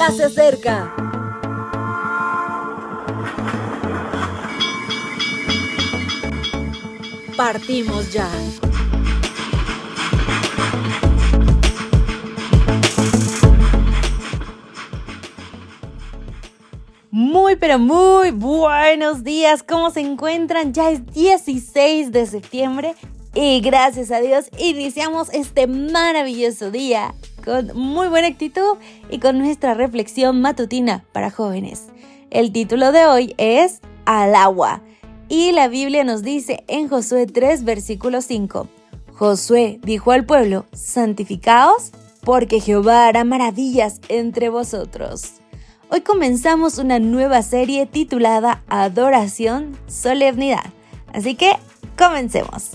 ya se acerca. Partimos ya. Muy pero muy buenos días, ¿cómo se encuentran? Ya es 16 de septiembre y gracias a Dios iniciamos este maravilloso día con muy buena actitud y con nuestra reflexión matutina para jóvenes. El título de hoy es Al agua y la Biblia nos dice en Josué 3 versículo 5, Josué dijo al pueblo, santificaos porque Jehová hará maravillas entre vosotros. Hoy comenzamos una nueva serie titulada Adoración, Solemnidad. Así que comencemos.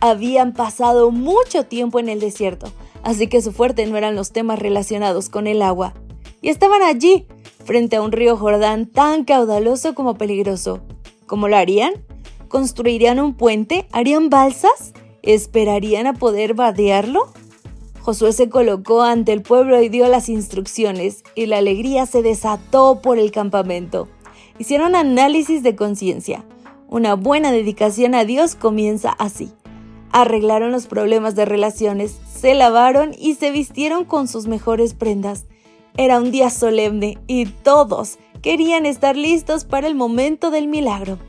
Habían pasado mucho tiempo en el desierto, así que su fuerte no eran los temas relacionados con el agua. Y estaban allí, frente a un río Jordán tan caudaloso como peligroso. ¿Cómo lo harían? ¿Construirían un puente? ¿Harían balsas? ¿Esperarían a poder vadearlo? Josué se colocó ante el pueblo y dio las instrucciones, y la alegría se desató por el campamento. Hicieron análisis de conciencia. Una buena dedicación a Dios comienza así. Arreglaron los problemas de relaciones, se lavaron y se vistieron con sus mejores prendas. Era un día solemne y todos querían estar listos para el momento del milagro.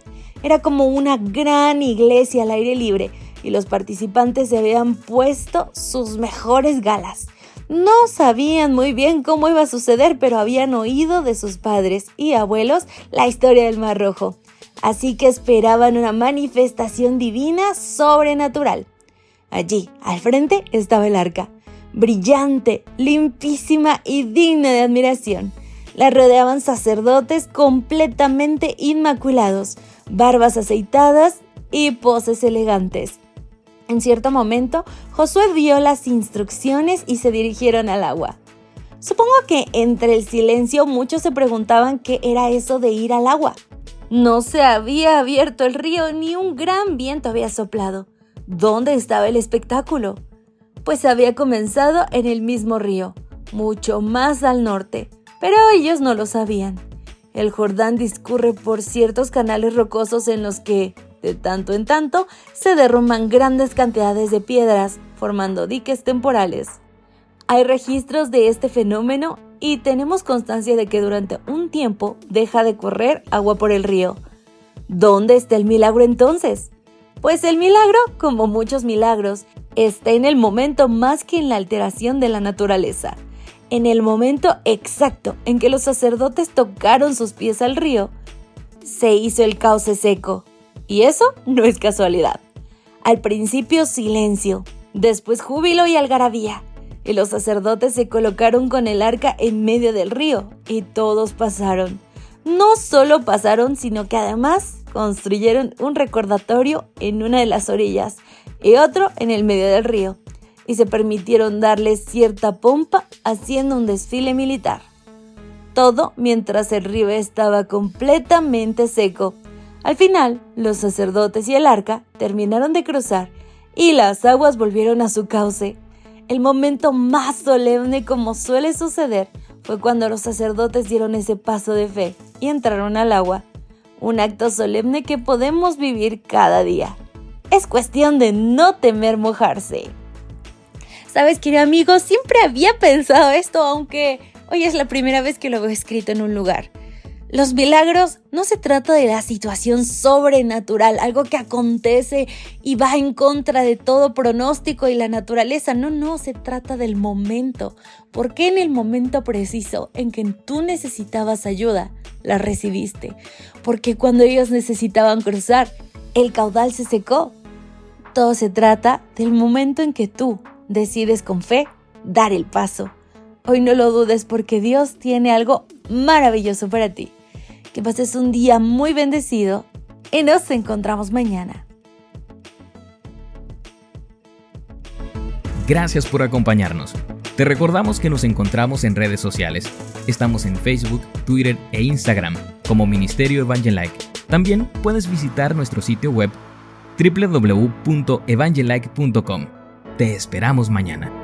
Era como una gran iglesia al aire libre, y los participantes se habían puesto sus mejores galas. No sabían muy bien cómo iba a suceder, pero habían oído de sus padres y abuelos la historia del Mar Rojo. Así que esperaban una manifestación divina sobrenatural. Allí, al frente, estaba el arca, brillante, limpísima y digna de admiración. La rodeaban sacerdotes completamente inmaculados, barbas aceitadas y poses elegantes. En cierto momento, Josué vio las instrucciones y se dirigieron al agua. Supongo que entre el silencio muchos se preguntaban qué era eso de ir al agua. No se había abierto el río ni un gran viento había soplado. ¿Dónde estaba el espectáculo? Pues había comenzado en el mismo río, mucho más al norte, pero ellos no lo sabían. El Jordán discurre por ciertos canales rocosos en los que, de tanto en tanto, se derrumban grandes cantidades de piedras, formando diques temporales. Hay registros de este fenómeno y tenemos constancia de que durante un tiempo deja de correr agua por el río. ¿Dónde está el milagro entonces? Pues el milagro, como muchos milagros, está en el momento más que en la alteración de la naturaleza. En el momento exacto en que los sacerdotes tocaron sus pies al río, se hizo el cauce seco, y eso no es casualidad. Al principio silencio, después júbilo y algarabía. Y los sacerdotes se colocaron con el arca en medio del río y todos pasaron. No solo pasaron, sino que además construyeron un recordatorio en una de las orillas y otro en el medio del río. Y se permitieron darle cierta pompa haciendo un desfile militar. Todo mientras el río estaba completamente seco al final, los sacerdotes y el arca terminaron de cruzar y las aguas volvieron a su cauce. El momento más solemne como suele suceder fue cuando los sacerdotes dieron ese paso de fe y entraron al agua. Un acto solemne que podemos vivir cada día. Es cuestión de no temer mojarse. Sabes, querido amigo, siempre había pensado esto, aunque hoy es la primera vez que lo veo escrito en un lugar. Los milagros no se trata de la situación sobrenatural, algo que acontece y va en contra de todo pronóstico y la naturaleza. No, no, se trata del momento. ¿Por qué en el momento preciso en que tú necesitabas ayuda, la recibiste? Porque cuando ellos necesitaban cruzar, el caudal se secó. Todo se trata del momento en que tú decides con fe dar el paso. Hoy no lo dudes porque Dios tiene algo maravilloso para ti que pases un día muy bendecido y nos encontramos mañana. Gracias por acompañarnos. Te recordamos que nos encontramos en redes sociales. Estamos en Facebook, Twitter e Instagram como Ministerio Evangelike. También puedes visitar nuestro sitio web www.evangelike.com. Te esperamos mañana.